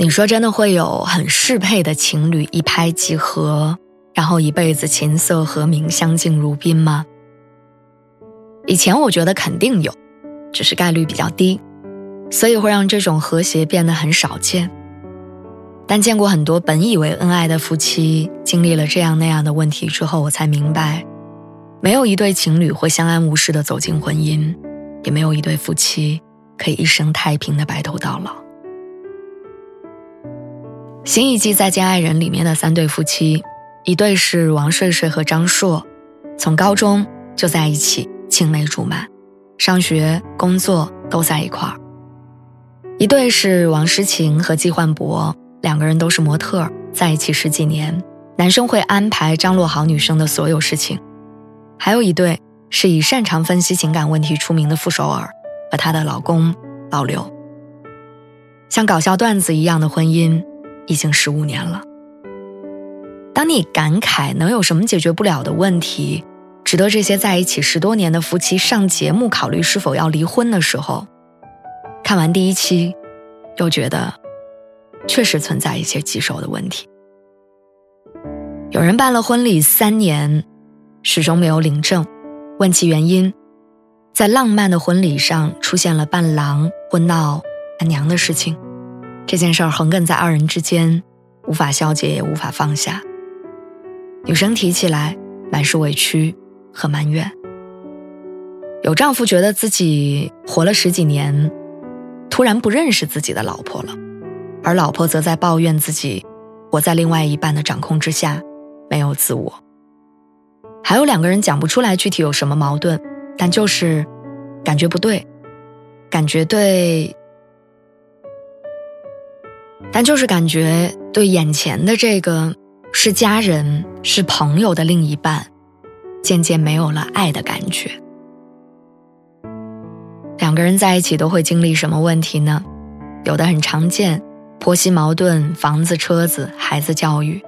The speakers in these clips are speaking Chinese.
你说真的会有很适配的情侣一拍即合，然后一辈子琴瑟和鸣、相敬如宾吗？以前我觉得肯定有，只是概率比较低，所以会让这种和谐变得很少见。但见过很多本以为恩爱的夫妻，经历了这样那样的问题之后，我才明白，没有一对情侣会相安无事的走进婚姻，也没有一对夫妻可以一生太平的白头到老。新一季《再见爱人》里面的三对夫妻，一对是王睡睡和张硕，从高中就在一起，青梅竹马，上学、工作都在一块儿；一对是王诗晴和季焕博，两个人都是模特，在一起十几年，男生会安排张罗好女生的所有事情；还有一对是以擅长分析情感问题出名的傅首尔和她的老公老刘，像搞笑段子一样的婚姻。已经十五年了。当你感慨能有什么解决不了的问题，值得这些在一起十多年的夫妻上节目考虑是否要离婚的时候，看完第一期，又觉得确实存在一些棘手的问题。有人办了婚礼三年，始终没有领证，问其原因，在浪漫的婚礼上出现了伴郎婚闹伴娘的事情。这件事儿横亘在二人之间，无法消解，也无法放下。女生提起来，满是委屈和埋怨。有丈夫觉得自己活了十几年，突然不认识自己的老婆了，而老婆则在抱怨自己活在另外一半的掌控之下，没有自我。还有两个人讲不出来具体有什么矛盾，但就是感觉不对，感觉对。但就是感觉对眼前的这个是家人是朋友的另一半，渐渐没有了爱的感觉。两个人在一起都会经历什么问题呢？有的很常见，婆媳矛盾、房子、车子、孩子教育；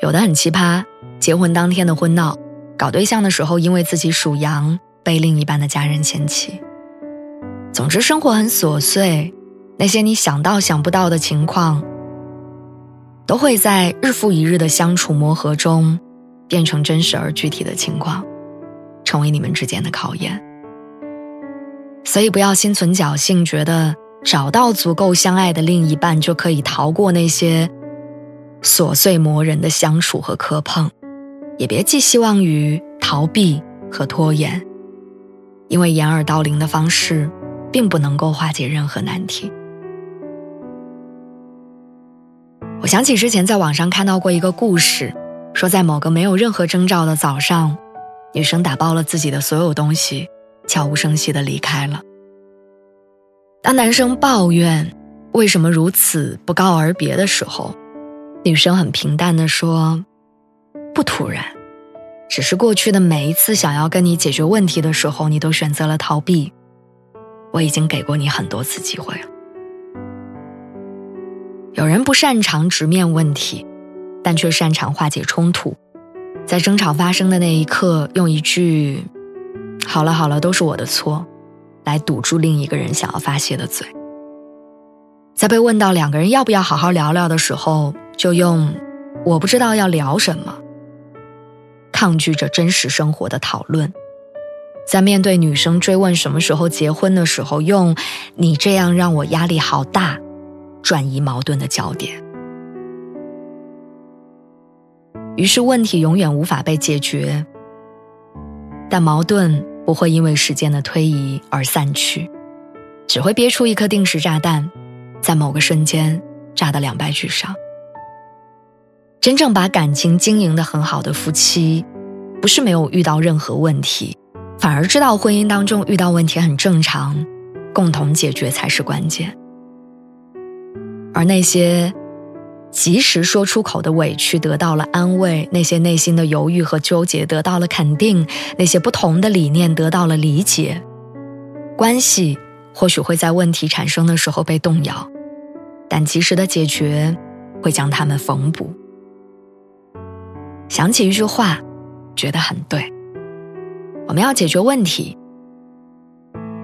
有的很奇葩，结婚当天的婚闹，搞对象的时候因为自己属羊被另一半的家人嫌弃。总之，生活很琐碎。那些你想到想不到的情况，都会在日复一日的相处磨合中，变成真实而具体的情况，成为你们之间的考验。所以不要心存侥幸，觉得找到足够相爱的另一半就可以逃过那些琐碎磨人的相处和磕碰，也别寄希望于逃避和拖延，因为掩耳盗铃的方式，并不能够化解任何难题。我想起之前在网上看到过一个故事，说在某个没有任何征兆的早上，女生打包了自己的所有东西，悄无声息地离开了。当男生抱怨为什么如此不告而别的时候，女生很平淡地说：“不突然，只是过去的每一次想要跟你解决问题的时候，你都选择了逃避。我已经给过你很多次机会了。”有人不擅长直面问题，但却擅长化解冲突，在争吵发生的那一刻，用一句“好了好了，都是我的错”，来堵住另一个人想要发泄的嘴。在被问到两个人要不要好好聊聊的时候，就用“我不知道要聊什么”，抗拒着真实生活的讨论。在面对女生追问什么时候结婚的时候，用“你这样让我压力好大”。转移矛盾的焦点，于是问题永远无法被解决。但矛盾不会因为时间的推移而散去，只会憋出一颗定时炸弹，在某个瞬间炸得两败俱伤。真正把感情经营的很好的夫妻，不是没有遇到任何问题，反而知道婚姻当中遇到问题很正常，共同解决才是关键。而那些及时说出口的委屈得到了安慰，那些内心的犹豫和纠结得到了肯定，那些不同的理念得到了理解，关系或许会在问题产生的时候被动摇，但及时的解决会将它们缝补。想起一句话，觉得很对：我们要解决问题，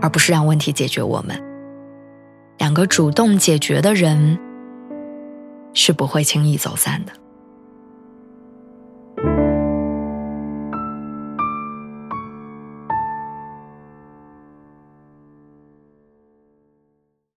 而不是让问题解决我们。两个主动解决的人。是不会轻易走散的。